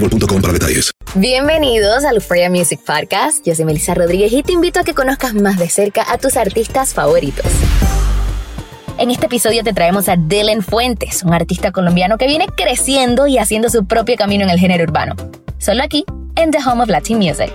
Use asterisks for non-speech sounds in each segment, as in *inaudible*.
boostmobile.com para detalles. Bienvenidos al Euphoria Music Podcast. Yo soy Melissa Rodríguez y te invito a que conozcas más de cerca a tus artistas favoritos. En este episodio te traemos a Dylan Fuentes, un artista colombiano que viene creciendo y haciendo su propio camino en el género urbano. Solo aquí, en The Home of Latin Music.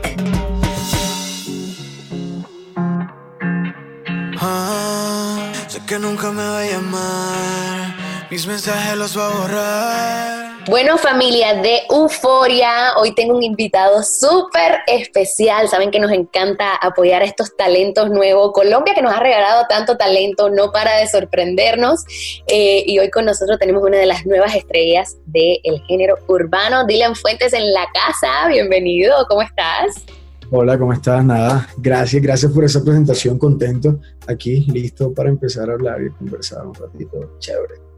Ah, sé que nunca me va a llamar. Mis mensajes los va a borrar. Bueno, familia de Euforia, hoy tengo un invitado súper especial. Saben que nos encanta apoyar a estos talentos nuevos. Colombia que nos ha regalado tanto talento, no para de sorprendernos. Eh, y hoy con nosotros tenemos una de las nuevas estrellas del género urbano, Dylan Fuentes en la casa. Bienvenido, ¿cómo estás? Hola, ¿cómo estás? Nada, gracias, gracias por esa presentación, contento aquí, listo para empezar a hablar y conversar un ratito, chévere.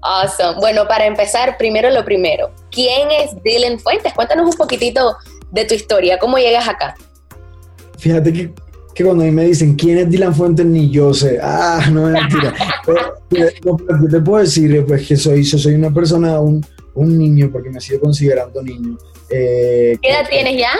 Awesome. Bueno, para empezar, primero lo primero. ¿Quién es Dylan Fuentes? Cuéntanos un poquitito de tu historia, ¿cómo llegas acá? Fíjate que, que cuando a mí me dicen quién es Dylan Fuentes, ni yo sé. Ah, no es mentira. *laughs* Pero, lo que te puedo decir es pues, que soy, yo soy una persona, un, un niño, porque me sigo considerando niño. Eh, ¿Qué edad tienes ya?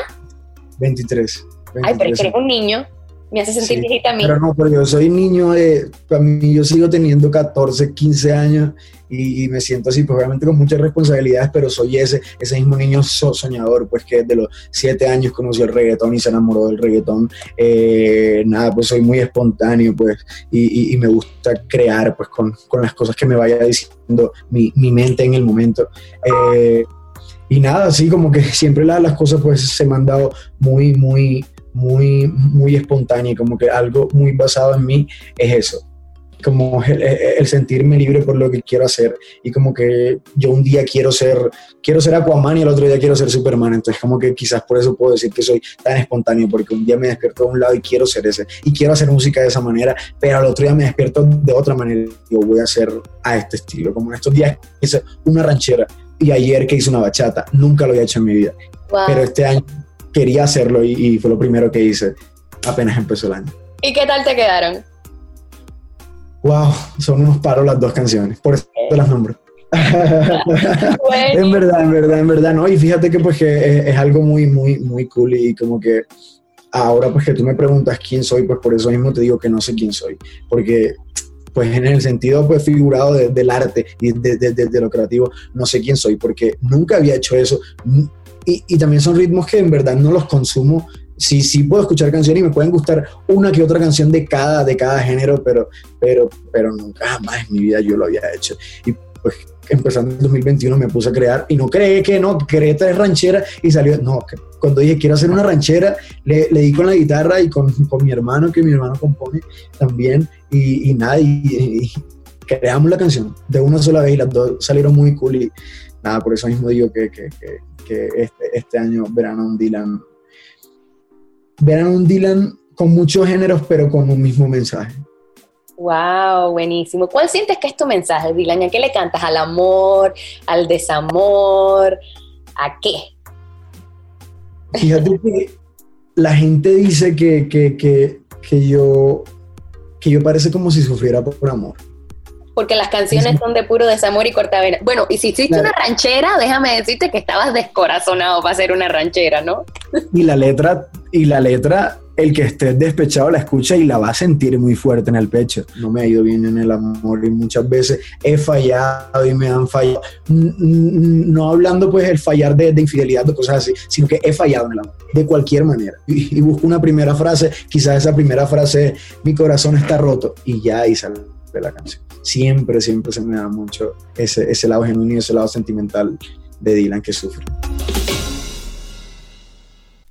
23. 23. Ay, pero es que eres un niño. Me hace sentir Sí, viejita a mí. Pero no, pero yo soy niño, eh, para mí yo sigo teniendo 14, 15 años y, y me siento así, pues obviamente con muchas responsabilidades, pero soy ese, ese mismo niño so- soñador, pues que desde los 7 años conoció el reggaetón y se enamoró del reggaetón. Eh, nada, pues soy muy espontáneo, pues, y, y- y me gusta crear, pues, con, con las cosas que me vaya diciendo mi, mi mente en el momento. Eh, y nada, así como que siempre la- las cosas, pues, se me han dado muy, muy muy, muy espontánea y como que algo muy basado en mí es eso. Como el, el sentirme libre por lo que quiero hacer y como que yo un día quiero ser, quiero ser Aquaman y el otro día quiero ser Superman. Entonces como que quizás por eso puedo decir que soy tan espontáneo porque un día me despierto de un lado y quiero ser ese y quiero hacer música de esa manera, pero al otro día me despierto de otra manera y yo voy a hacer a este estilo. Como en estos días hice una ranchera y ayer que hice una bachata. Nunca lo había hecho en mi vida Wow. pero este año quería hacerlo y, y fue lo primero que hice apenas empezó el año. ¿Y qué tal te quedaron? Wow, son unos paros las dos canciones, por eso te las nombro. *laughs* en verdad, en verdad, en verdad, no. Y fíjate que pues que es, es algo muy, muy, muy cool y como que ahora pues que tú me preguntas quién soy, pues por eso mismo te digo que no sé quién soy, porque pues en el sentido pues figurado de- del arte y de, de- de- de lo creativo, no sé quién soy, porque nunca había hecho eso. Y, y también son ritmos que en verdad no los consumo. Sí, sí puedo escuchar canciones y me pueden gustar una que otra canción de cada, de cada género, pero, pero, pero nunca jamás en mi vida yo lo había hecho. Y pues empezando en 2021 me puse a crear y no creé que no, creé tres rancheras y salió, no, cuando dije quiero hacer una ranchera, le, le di con la guitarra y con, con, mi hermano, que mi hermano compone también y, y nada, y, creamos la canción de una sola vez y las dos salieron muy cool y nada, por eso mismo digo que, que, que, este, este año verán a un Dylan, verán a un Dylan con muchos géneros pero con un mismo mensaje. Wow, buenísimo. ¿Cuál sientes que es tu mensaje, Dylan? ¿A qué le cantas? ¿Al amor? ¿Al desamor? ¿A qué? Fíjate que la gente dice que, que, que, que yo, que yo parece como si sufriera por amor. Porque las canciones son de puro desamor y cortavena. Bueno, y si hiciste una ranchera, déjame decirte que estabas descorazonado para hacer una ranchera, ¿no? Y la letra, y la letra el que esté despechado la escucha y la va a sentir muy fuerte en el pecho. No me ha ido bien en el amor y muchas veces he fallado y me han fallado. No hablando pues el fallar de, infidelidad o cosas así, sino que he fallado en el amor, de cualquier manera. Y, busco una primera frase, quizás esa primera frase, mi corazón está roto y ya ahí sale la canción. Siempre, siempre se me da mucho ese, ese lado genuino ese lado sentimental de Dylan que sufre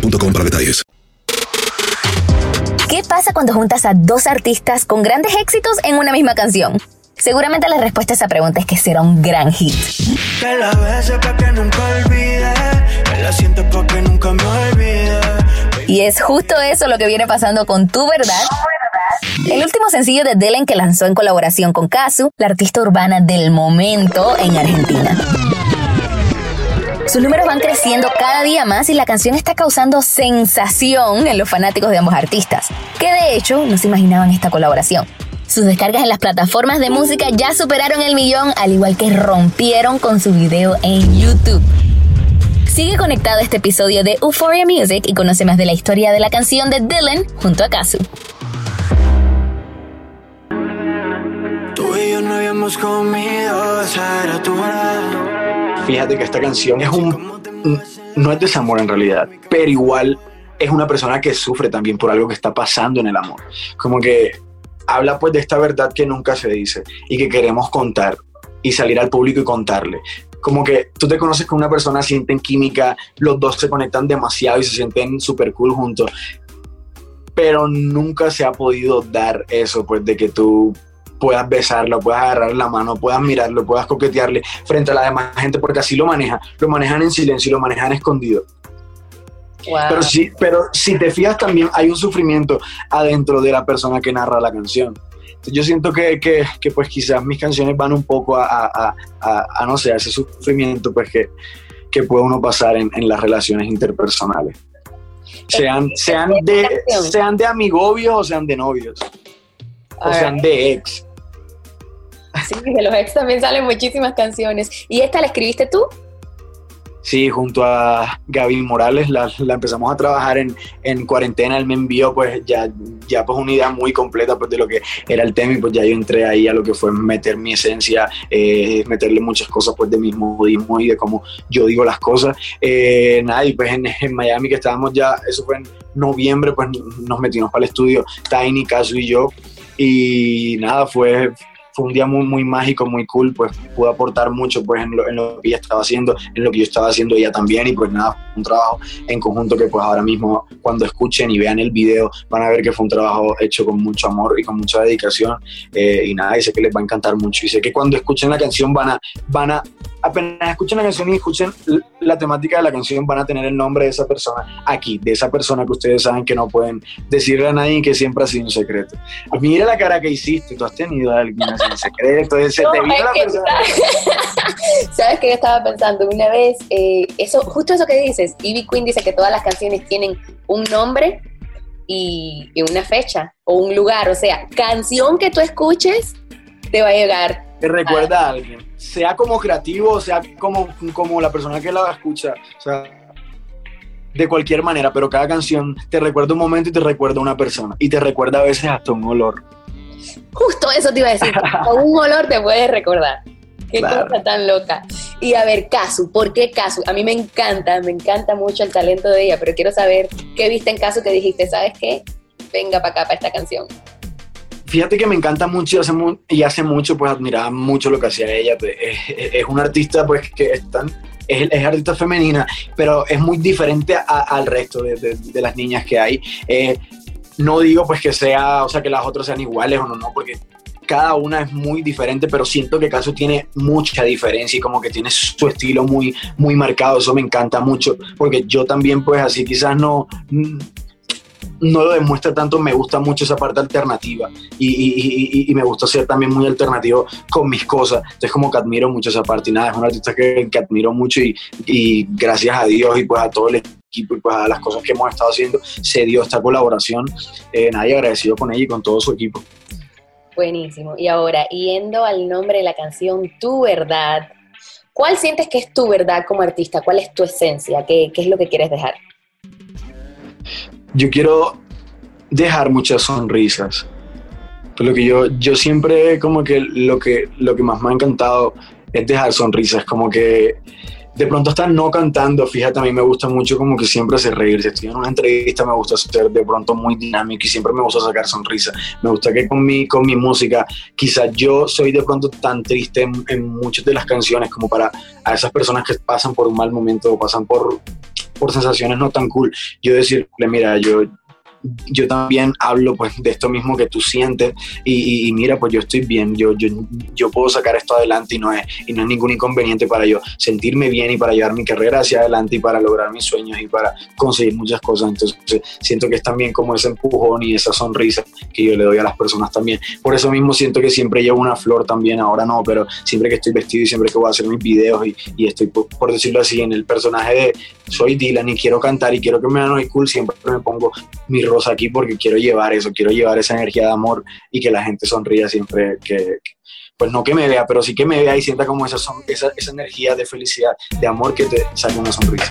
para detalles. ¿Qué pasa cuando juntas a dos artistas con grandes éxitos en una misma canción? Seguramente la respuesta a esa pregunta es que será un gran hit. Y es justo eso lo que viene pasando con Tu Verdad. El último sencillo de Dylan que lanzó en colaboración con Kazu, la artista urbana del momento en Argentina. Sus números van creciendo cada día más y la canción está causando sensación en los fanáticos de ambos artistas, que de hecho no se imaginaban esta colaboración. Sus descargas en las plataformas de música ya superaron el millón, al igual que rompieron con su video en YouTube. Sigue conectado a este episodio de Euphoria Music y conoce más de la historia de la canción de Dylan junto a Kazu. Tú y yo no habíamos comido, esa fíjate que esta canción es un, no es desamor en realidad, pero igual es una persona que sufre también por algo que está pasando en el amor. Como que habla pues de esta verdad que nunca se dice y que queremos contar y salir al público y contarle. Como que tú te conoces con una persona, sienten química, los dos se conectan demasiado y se sienten súper cool juntos, pero nunca se ha podido dar eso, pues de que tú puedas besarlo, puedas agarrar la mano, puedas mirarlo, puedas coquetearle frente a la demás gente, porque así lo maneja. Lo manejan en silencio y lo manejan escondido. Pero, si, pero si te fijas también hay un sufrimiento adentro de la persona que narra la canción. yo siento que, que, que, pues quizás mis canciones van un poco a, a, a, no sé, a ese sufrimiento pues que, que puede uno pasar en, en las relaciones interpersonales. Sean, sean, de, sean de amigobios o sean de novios. O sean de ex. Sí, de los ex también salen muchísimas canciones. ¿Y esta la escribiste tú? Sí, junto a Gaby Morales la, empezamos a trabajar en, en, cuarentena. Él me envió pues ya, ya pues una idea muy completa pues de lo que era el tema y pues ya yo entré ahí a lo que fue meter mi esencia, eh, meterle muchas cosas pues de mi modismo y de cómo yo digo las cosas. Eh, nada, y pues en, en, Miami que estábamos ya, eso fue en noviembre, pues nos metimos para el estudio Tiny, Caso y yo. Y nada, fue, fue un día muy, muy mágico, muy cool, pues pude aportar mucho pues en lo, en lo, que ella estaba haciendo, en lo que yo estaba haciendo ella también y pues nada, un trabajo en conjunto que pues ahora mismo cuando escuchen y vean el video van a ver que fue un trabajo hecho con mucho amor y con mucha dedicación eh, y nada, y sé que les va a encantar mucho y sé que cuando escuchen la canción van a, van a apenas escuchen la canción y escuchen la temática de la canción, van a tener el nombre de esa persona aquí, de esa persona que ustedes saben que no pueden decirle a nadie que siempre ha sido un secreto. Mira la cara que hiciste, tú has tenido a alguien así secreto, *laughs* ese No, te vino la que persona. *laughs* ¿Sabes qué yo estaba pensando? Una vez, eh, eso, justo eso que dices, Ivy Queen dice que todas las canciones tienen un nombre y, y una fecha o un lugar. O sea, canción que tú escuches te va a llegar. Te recuerda a alguien, sea como creativo, sea como, como la persona que la escucha, o sea, de cualquier manera, pero cada canción te recuerda un momento y te recuerda a una persona y te recuerda a veces hasta un olor. Justo eso te iba a decir. *laughs* Con un olor te puedes recordar. Qué Claro. cosa tan loca. Y a ver, Casu, ¿por qué Casu? A mí me encanta, me encanta mucho el talento de ella, pero quiero saber qué viste en Casu que dijiste, ¿sabes qué? Venga para acá, para esta canción. Fíjate que me encanta mucho y hace, y hace mucho, pues admiraba mucho lo que hacía ella. pues, Es, es- es una artista, pues, que es tan- es, artista femenina, pero es muy diferente al resto de, de- de las niñas que hay. Eh, no digo, pues, que sea, o sea, que las otras sean iguales o no, no, porque cada una es muy diferente, pero siento que Caso tiene mucha diferencia y como que tiene su estilo muy, muy marcado. Eso me encanta mucho, porque yo también, pues, así quizás no. No lo demuestra tanto, me gusta mucho esa parte alternativa y, y- y- y- me gusta ser también muy alternativo con mis cosas. Entonces como que admiro mucho esa parte y nada, es una artista que, que admiro mucho y, y gracias a Dios y pues a todo el equipo y pues a las cosas que hemos estado haciendo, se dio esta colaboración. Eh, nadie agradecido con ella y con todo su equipo. Buenísimo. Y ahora, yendo al nombre de la canción Tu Verdad, ¿cuál sientes que es tu verdad como artista? ¿Cuál es tu esencia? ¿Qué, qué es lo que quieres dejar? Yo quiero dejar muchas sonrisas. Por lo que yo, yo siempre como que lo, que lo que más me ha encantado es dejar sonrisas, como que de pronto estar no cantando, fíjate, a mí me gusta mucho como que siempre hacer reír. Si estoy en una entrevista me gusta ser de pronto muy dinámico y siempre me gusta sacar sonrisas. Me gusta que con mi, con mi música, quizás yo soy de pronto tan triste en, en muchas de las canciones como para a esas personas que pasan por un mal momento o pasan por, por sensaciones no tan cool, yo decirle, mira, yo, yo también hablo pues de esto mismo que tú sientes y, y- y mira, pues yo estoy bien, yo, yo, yo puedo sacar esto adelante y no, es, y no es ningún inconveniente para yo sentirme bien y para llevar mi carrera hacia adelante y para lograr mis sueños y para conseguir muchas cosas. Entonces siento que es también como ese empujón y esa sonrisa que yo le doy a las personas también. Por eso mismo siento que siempre llevo una flor también, ahora no, pero siempre que estoy vestido y siempre que voy a hacer mis videos y, y estoy, por, por decirlo así, en el personaje de soy Dylan y quiero cantar y quiero que me vean cool, siempre me pongo mi rosa aquí porque quiero llevar eso, quiero llevar esa energía de amor y que la gente sonría siempre que, pues no que me vea, pero sí que me vea y sienta como esa, son- esa, esa energía de felicidad, de amor que te saque una sonrisa.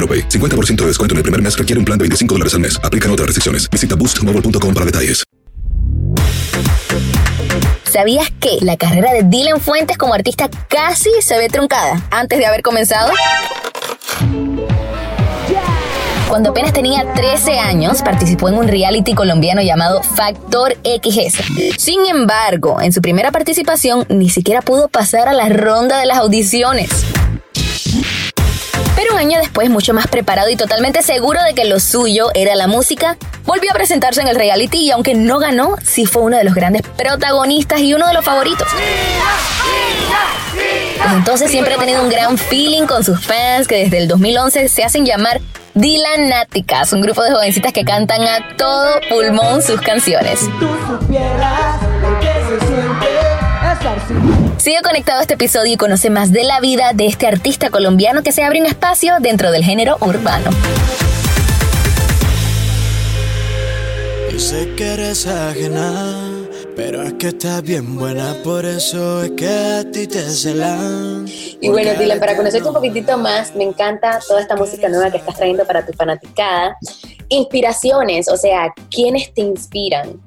AroPay. 50% de descuento en el primer mes requiere un plan de 25 dólares al mes. Aplican otras restricciones. Visita boostmobile.com para detalles. ¿Sabías que la carrera de Dylan Fuentes como artista casi se ve truncada antes de haber comenzado? Cuando apenas tenía 13 años, participó en un reality colombiano llamado Factor XS. Sin embargo, en su primera participación ni siquiera pudo pasar a la ronda de las audiciones. Pero un año después, mucho más preparado y totalmente seguro de que lo suyo era la música, volvió a presentarse en el reality y aunque no ganó, sí fue uno de los grandes protagonistas y uno de los favoritos. Entonces siempre ha tenido un gran feeling con sus fans que desde el 2011 se hacen llamar Dylan Náticas, un grupo de jovencitas que cantan a todo pulmón sus canciones. Sigue conectado a este episodio y conoce más de la vida de este artista colombiano que se abre un espacio dentro del género urbano. Yo sé que eres ajena, pero es que estás bien buena, por eso es que a ti te celan. Y bueno, Dylan, para conocerte un poquitito más, me encanta toda esta música nueva que estás trayendo para tu fanaticada. Inspiraciones, o sea, ¿quiénes te inspiran?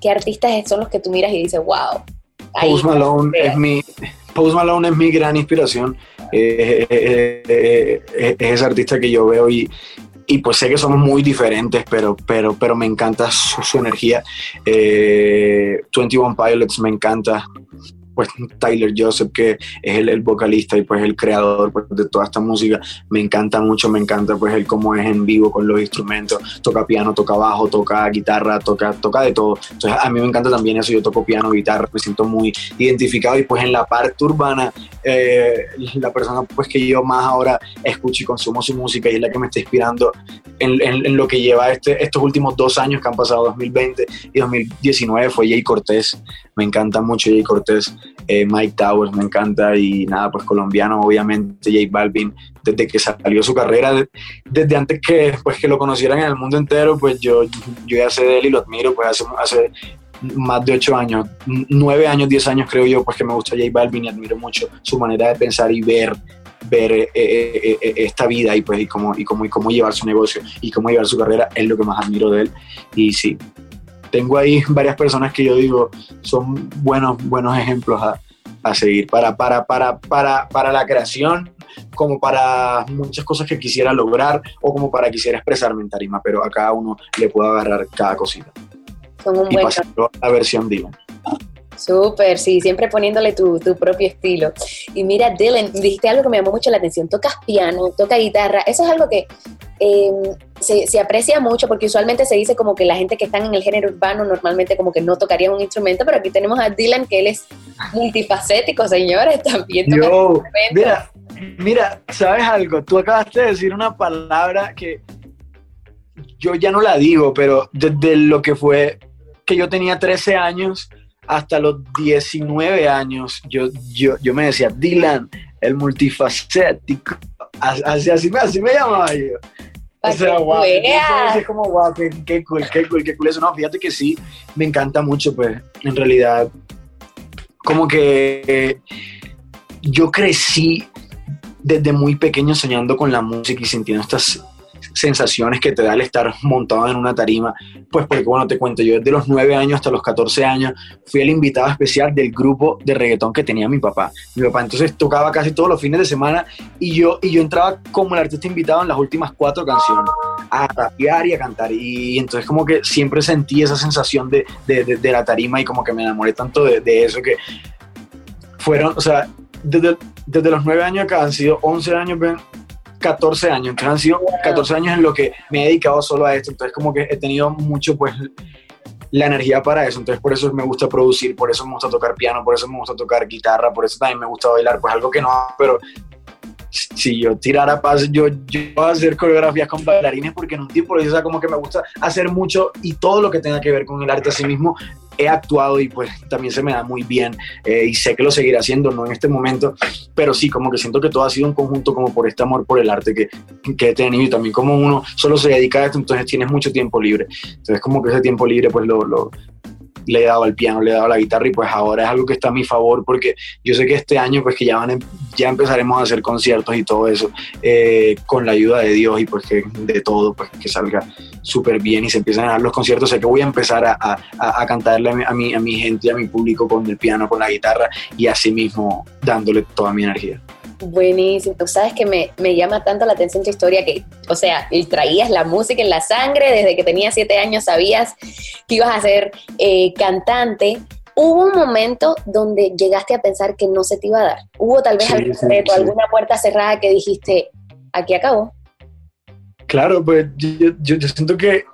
¿Qué artistas son los que tú miras y dices, wow? Post Malone está"? es mi Post Malone es mi gran inspiración. Eh, eh, eh, eh, es ese artista que yo veo y, y pues sé que somos muy diferentes, pero, pero, pero me encanta su, su energía. Eh, 21 Pilots me encanta. Pues Tyler Joseph, que es el, el vocalista y pues el creador pues, de toda esta música, me encanta mucho, me encanta pues él cómo es en vivo con los instrumentos, toca piano, toca bajo, toca guitarra, toca, toca de todo. Entonces a mí me encanta también eso, yo toco piano, guitarra, me siento muy identificado y pues en la parte urbana, eh, la persona pues que yo más ahora escucho y consumo su música y es la que me está inspirando en, en- en lo que lleva este, estos últimos dos años que han pasado, 2020 y 2019, fue Jay Cortés. Me encanta mucho Jay Cortés, eh, Mike Towers, me encanta y nada, pues colombiano, obviamente, J Balvin, desde que salió su carrera, de- desde antes que, pues, que lo conocieran en el mundo entero, pues yo, yo ya sé de él y lo admiro, pues hace, hace más de ocho años, nueve años, diez años creo yo, pues que me gusta J Balvin y admiro mucho su manera de pensar y ver ver eh, eh, esta vida y pues y cómo, y cómo y cómo llevar su negocio y cómo llevar su carrera es lo que más admiro de él. Y sí tengo ahí varias personas que yo digo son buenos buenos ejemplos a, a seguir para, para, para, para, para la creación como para muchas cosas que quisiera lograr o como para quisiera expresarme en tarima pero a cada uno le puedo agarrar cada cosita. Son un y buen pasarlo a la versión Dylan Súper, sí, siempre poniéndole tu, tu propio estilo. Y mira, Dylan, dijiste algo que me llamó mucho la atención. Tocas piano, tocas guitarra. Eso es algo que eh, se, se aprecia mucho porque usualmente se dice como que la gente que está en el género urbano normalmente como que no tocaría un instrumento, pero aquí tenemos a Dylan que él es multifacético, señores, también toca Yo, mira, mira, ¿sabes algo? Tú acabaste de decir una palabra que yo ya no la digo, pero desde lo que fue que yo tenía 13 años hasta los 19 años, yo, yo, yo me decía, Dylan, el multifacético. Así, así, me- así me llamaba yo. O sea, veas. es como guau, qué, qué cool, qué cool, qué cool eso. No, fíjate que sí, me encanta mucho, pues, en realidad, como que eh, yo crecí desde muy pequeño soñando con la música y sintiendo estas sensaciones que te da el estar montado en una tarima, pues porque bueno, te cuento, yo desde los 9 años hasta los 14 años fui el invitado especial del grupo de reggaetón que tenía mi papá. Mi papá entonces tocaba casi todos los fines de semana y yo, y yo entraba como el artista invitado en las últimas cuatro canciones, a rapear y a cantar. Y entonces como que siempre sentí esa sensación de, de, de- la tarima y como que me enamoré tanto de, eso que fueron, o sea, desde, desde los 9 años acá han sido 11 años, 14 años, entonces han sido 14 años en lo que me he dedicado solo a esto, entonces como que he tenido mucho pues la energía para eso. Entonces, por eso me gusta producir, por eso me gusta tocar piano, por eso me gusta tocar guitarra, por eso también me gusta bailar, pues algo que no, pero si yo tirara paz, yo, yo hacer coreografías con bailarines porque en un tiempo, o sea, como que me gusta hacer mucho y todo lo que tenga que ver con el arte a sí mismo he actuado y pues también se me da muy bien eh, y sé que lo seguiré haciendo, no en este momento, pero sí, como que siento que todo ha sido un conjunto como por este amor por el arte que, que he tenido y también como uno solo se dedica a esto, entonces tienes mucho tiempo libre. Entonces como que ese tiempo libre pues lo, lo le he dado al piano, le he dado a la guitarra y pues ahora es algo que está a mi favor porque yo sé que este año pues que ya, van, ya empezaremos a hacer conciertos y todo eso eh, con la ayuda de Dios y pues que de todo pues que salga súper bien y se empiezan a dar los conciertos, sé que voy a empezar a, a, a cantarle a mi, a mi gente, a mi público con el piano, con la guitarra y así mismo dándole toda mi energía. Buenísimo. Tú sabes que me, me, llama tanto la atención tu historia que, o sea, traías la música en la sangre, desde que tenías siete años sabías que ibas a ser eh, cantante. ¿Hubo un momento donde llegaste a pensar que no se te iba a dar? ¿Hubo tal vez Sí, algún reto, sí. alguna puerta cerrada que dijiste, aquí acabó? Claro, pues yo, yo- yo siento que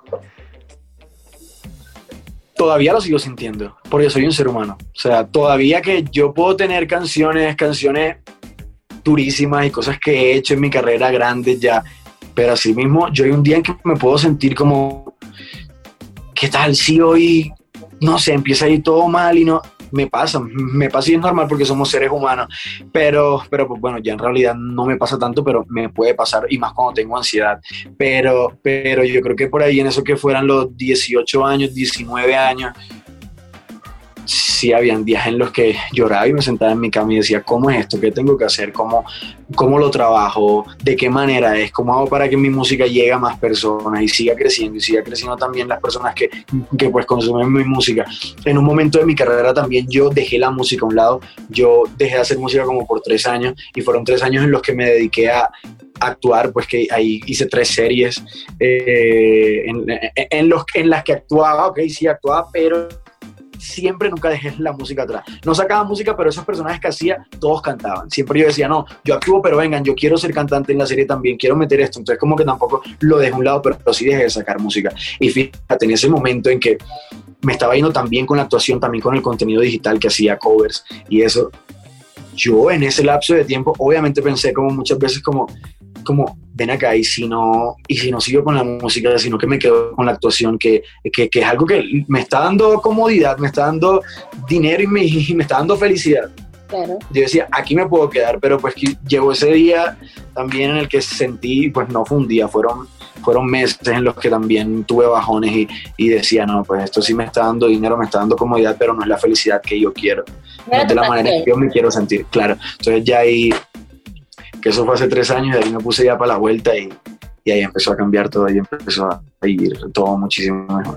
todavía lo sigo sintiendo, porque soy un ser humano. O sea, todavía que yo puedo tener canciones, canciones durísimas y cosas que he hecho en mi carrera grandes ya, pero así mismo yo hay un día en que me puedo sentir como, ¿qué tal si hoy, no sé, empieza a ir todo mal y no... Me pasa, me pasa y es normal porque somos seres humanos, pero, pero pues bueno, ya en realidad no me pasa tanto, pero me puede pasar y más cuando tengo ansiedad. Pero, pero yo creo que por ahí en eso que fueran los 18 años, 19 años, sí habían días en los que lloraba y me sentaba en mi cama y decía, ¿cómo es esto? ¿Qué tengo que hacer? ¿Cómo, cómo lo trabajo? ¿De qué manera es? ¿Cómo hago para que mi música llegue a más personas y siga creciendo? Y siga creciendo también las personas que, que pues consumen mi música. En un momento de mi carrera también yo dejé la música a un lado. Yo dejé de hacer música como por tres años y fueron tres años en los que me dediqué a actuar, pues que ahí hice tres series eh, en, en- los, en las que actuaba, ok, sí actuaba, pero siempre nunca dejé la música atrás. No sacaba música, pero esos personajes que hacía, todos cantaban. Siempre yo decía, no, yo actúo, pero vengan, yo quiero ser cantante en la serie también, quiero meter esto. Entonces como que tampoco lo dejé un lado, pero sí dejé de sacar música. Y fíjate, en ese momento en que me estaba yendo también con la actuación, también con el contenido digital que hacía covers y eso, yo en ese lapso de tiempo obviamente pensé como muchas veces como como ven acá y si no y si no sigo con la música sino que me quedo con la actuación que, que, que es algo que me está dando comodidad me está dando dinero y me, *laughs* y me está dando felicidad Claro. yo decía aquí me puedo quedar pero pues que llegó ese día también en el que sentí pues no fue un día fueron fueron meses en los que también tuve bajones y, y decía no pues esto sí me está dando dinero me está dando comodidad pero no es la felicidad que yo quiero No no de tu la manera que yo me quiero sentir, claro. Entonces ya ahí, que eso fue hace tres años, de ahí me puse ya para la vuelta y, y ahí empezó a cambiar todo y empezó a ir todo muchísimo mejor.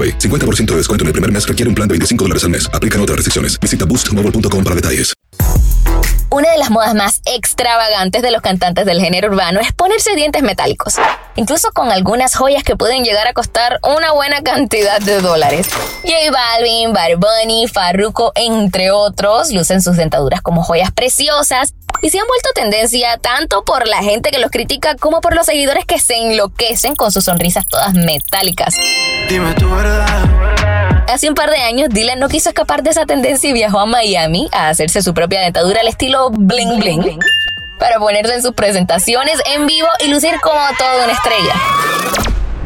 AroPay. 50% de descuento en el primer mes requiere un plan de 25 dólares al mes. Aplican otras restricciones. Visita boostmobile.com para detalles. Una de las modas más extravagantes de los cantantes del género urbano es ponerse dientes metálicos, incluso con algunas joyas que pueden llegar a costar una buena cantidad de dólares. J Balvin, Bad Bunny, Farruko, entre otros, lucen sus dentaduras como joyas preciosas y se han vuelto tendencia tanto por la gente que los critica como por los seguidores que se enloquecen con sus sonrisas todas metálicas. Dime tu verdad. Hace un par de años, Dylan no quiso escapar de esa tendencia y viajó a Miami a hacerse su propia dentadura al estilo bling bling para ponerse en sus presentaciones en vivo y lucir como toda una estrella.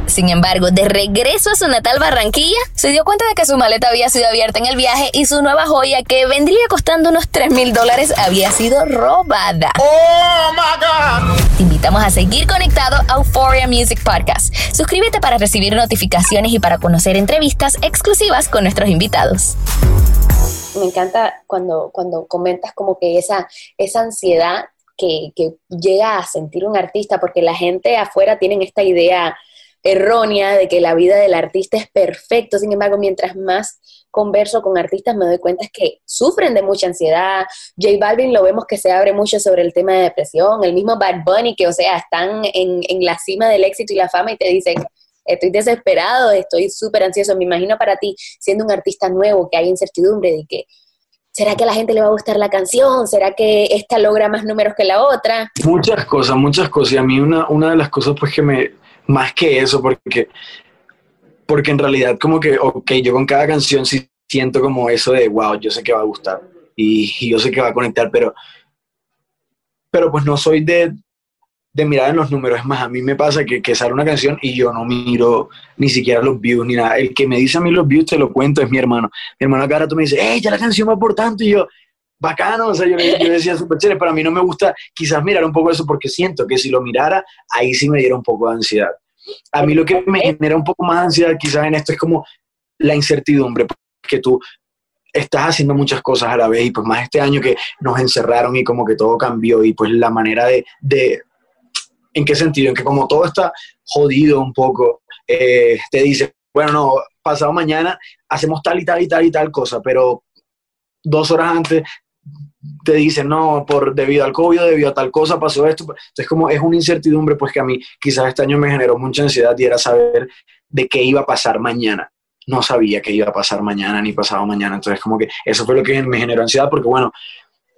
Sin embargo, de regreso a su natal Barranquilla, se dio cuenta de que su maleta había sido abierta en el viaje y su nueva joya, que vendría costando unos 3 mil dólares, había sido robada. Oh my God. Te invitamos a seguir conectado a Euphoria Music Podcast. Suscríbete para recibir notificaciones y para conocer entrevistas exclusivas con nuestros invitados. Me encanta cuando, cuando comentas como que esa, esa ansiedad que, que llega a sentir un artista, porque la gente afuera tiene esta idea errónea de que la vida del artista es perfecto. Sin embargo, mientras más converso con artistas, me doy cuenta que sufren de mucha ansiedad. J Balvin lo vemos que se abre mucho sobre el tema de depresión. El mismo Bad Bunny, que, o sea, están en, en la cima del éxito y la fama y te dicen, estoy desesperado, estoy súper ansioso. Me imagino para ti, siendo un artista nuevo, que hay incertidumbre de que ¿Será que a la gente le va a gustar la canción? ¿Será que esta logra más números que la otra? Muchas cosas, muchas cosas. Y a mí una, una de las cosas pues que me, más que eso, porque, porque en realidad como que, ok, yo con cada canción sí siento como eso de, wow, yo sé que va a gustar y, y yo sé que va a conectar, pero, pero pues no soy de, de mirar en los números. Es más, a mí me pasa que, que sale una canción y yo no miro ni siquiera los views ni nada. El que me dice a mí los views, te lo cuento, es mi hermano. Mi hermano cada rato me dice, hey, ya la canción va por tanto. Y yo, bacano, o sea, yo, yo decía súper chévere, pero a mí no me gusta quizás mirar un poco eso porque siento que si lo mirara, ahí sí me diera un poco de ansiedad. A mí lo que me genera un poco más de ansiedad quizás en esto es como la incertidumbre, que tú estás haciendo muchas cosas a la vez y pues más este año que nos encerraron y como que todo cambió y pues la manera de, de ¿en qué sentido? En que como todo está jodido un poco, eh, te dice, bueno, no, pasado mañana hacemos tal y tal y tal y tal cosa, pero dos horas antes te dicen, no, por debido al COVID, debido a tal cosa pasó esto. Entonces, como es una incertidumbre, pues que a mí quizás este año me generó mucha ansiedad y era saber de qué iba a pasar mañana. No sabía qué iba a pasar mañana ni pasado mañana. Entonces, como que eso fue lo que me generó ansiedad, porque bueno,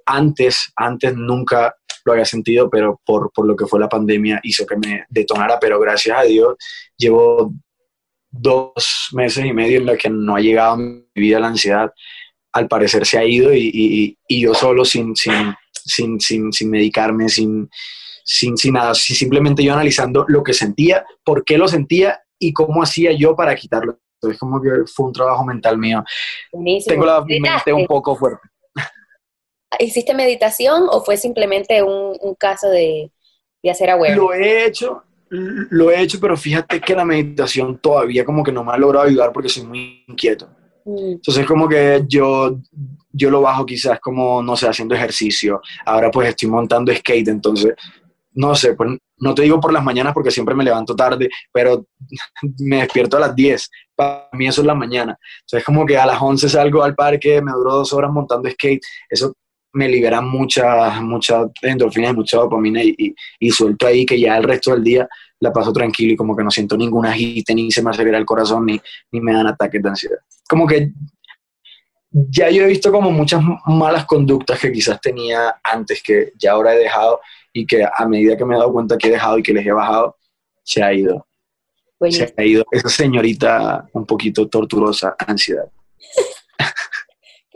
antes, antes nunca lo había sentido, pero por, por lo que fue la pandemia hizo que me detonara, pero gracias a Dios llevo dos meses y medio en los que no ha llegado a mi vida la ansiedad al parecer se ha ido y, y, y yo solo sin, sin, sin, sin, sin medicarme, sin, sin, sin nada, simplemente yo analizando lo que sentía, por qué lo sentía y cómo hacía yo para quitarlo. Entonces como que fue un trabajo mental mío. Buenísimo. Tengo la mente un poco fuerte. ¿Hiciste meditación o fue simplemente un, un caso de, de hacer aware? Lo he hecho, lo he hecho, pero fíjate que la meditación todavía como que no me ha logrado ayudar porque soy muy inquieto. Entonces como que yo, yo lo bajo quizás como, no sé, haciendo ejercicio. Ahora pues estoy montando skate, entonces, no sé, pues no te digo por las mañanas porque siempre me levanto tarde, pero *laughs* me despierto a las 10. Para mí eso es la mañana. Entonces como que a las 11 salgo al parque, me duró dos horas montando skate. Eso me libera mucha, mucha endorfina, mucha dopamina y, y, y, suelto ahí que ya el resto del día la paso tranquilo y como que no siento ninguna agite, ni se me acelera el corazón, ni, ni me dan ataques de ansiedad. Como que ya yo he visto como muchas malas conductas que quizás tenía antes que ya ahora he dejado y que a medida que me he dado cuenta que he dejado y que les he bajado, se ha ido. Se ha ido esa señorita un poquito torturosa, ansiedad. *laughs*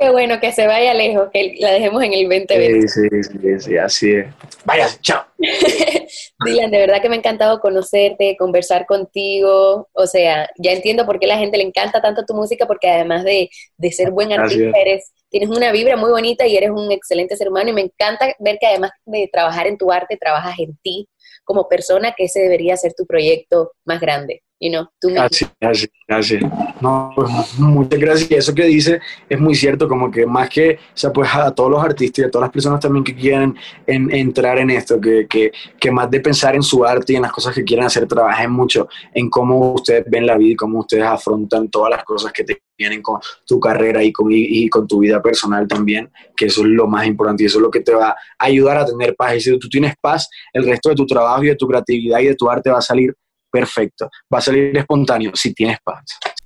Qué bueno que se vaya lejos, que la dejemos en el 2020. Sí, sí, sí, sí, así es. Vaya, chao. *laughs* Dylan, de verdad que me ha encantado conocerte, conversar contigo. O sea, ya entiendo por qué a la gente le encanta tanto tu música, porque además de, de ser buen artista, eres, tienes una vibra muy bonita y eres un excelente ser humano. Y me encanta ver que además de trabajar en tu arte, trabajas en ti como persona, que ese debería ser tu proyecto más grande. You know, tú gracias, gracias, gracias. No, pues, muchas gracias. Y eso que dice es muy cierto, como que más que, o sea, pues a todos los artistas y a todas las personas también que quieren entrar en esto, que, que, que, más de pensar en su arte y en las cosas que quieren hacer, trabajen mucho en cómo ustedes ven la vida y cómo ustedes afrontan todas las cosas que te vienen con tu carrera y con, y, con tu vida personal también, que eso es lo más importante y eso es lo que te va a ayudar a tener paz. Y si tú tienes paz, el resto de tu trabajo y de tu creatividad y de tu arte va a salir perfecto. Va a salir espontáneo si tienes paz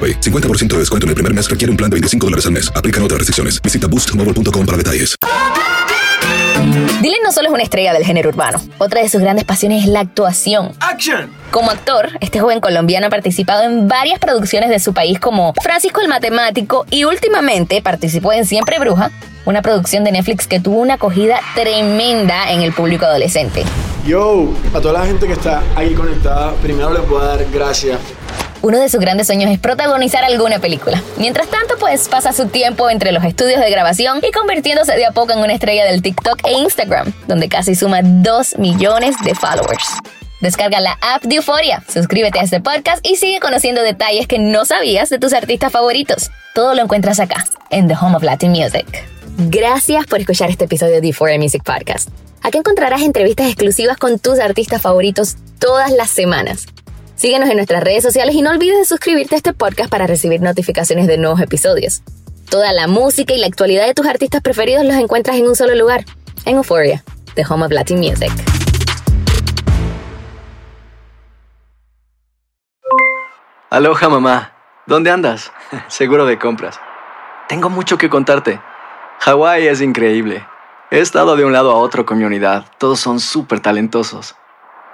50% de descuento en el primer mes requiere un plan de 25 dólares al mes. Aplican otras restricciones. Visita boostmobile.com para detalles. Dylan no solo es una estrella del género urbano, otra de sus grandes pasiones es la actuación. ¡Action! Como actor, este joven colombiano ha participado en varias producciones de su país como Francisco el Matemático y últimamente participó en Siempre Bruja, una producción de Netflix que tuvo una acogida tremenda en el público adolescente. Yo, a toda la gente que está ahí conectada, primero les voy a dar gracias uno de sus grandes sueños es protagonizar alguna película. Mientras tanto, pues pasa su tiempo entre los estudios de grabación y convirtiéndose de a poco en una estrella del TikTok e Instagram, donde casi suma 2 millones de followers. Descarga la app de Euforia, suscríbete a este podcast y sigue conociendo detalles que no sabías de tus artistas favoritos. Todo lo encuentras acá, en The Home of Latin Music. Gracias por escuchar este episodio de Euphoria Music Podcast. Aquí encontrarás entrevistas exclusivas con tus artistas favoritos todas las semanas Síguenos en nuestras redes sociales y no olvides de suscribirte a este podcast para recibir notificaciones de nuevos episodios. Toda la música y la actualidad de tus artistas preferidos los encuentras en un solo lugar, en Euphoria, The Home of Latin Music. Aloha mamá, ¿dónde andas? *laughs* Seguro de compras. Tengo mucho que contarte. Hawái es increíble. He estado de un lado a otro con mi unidad. Todos son súper talentosos.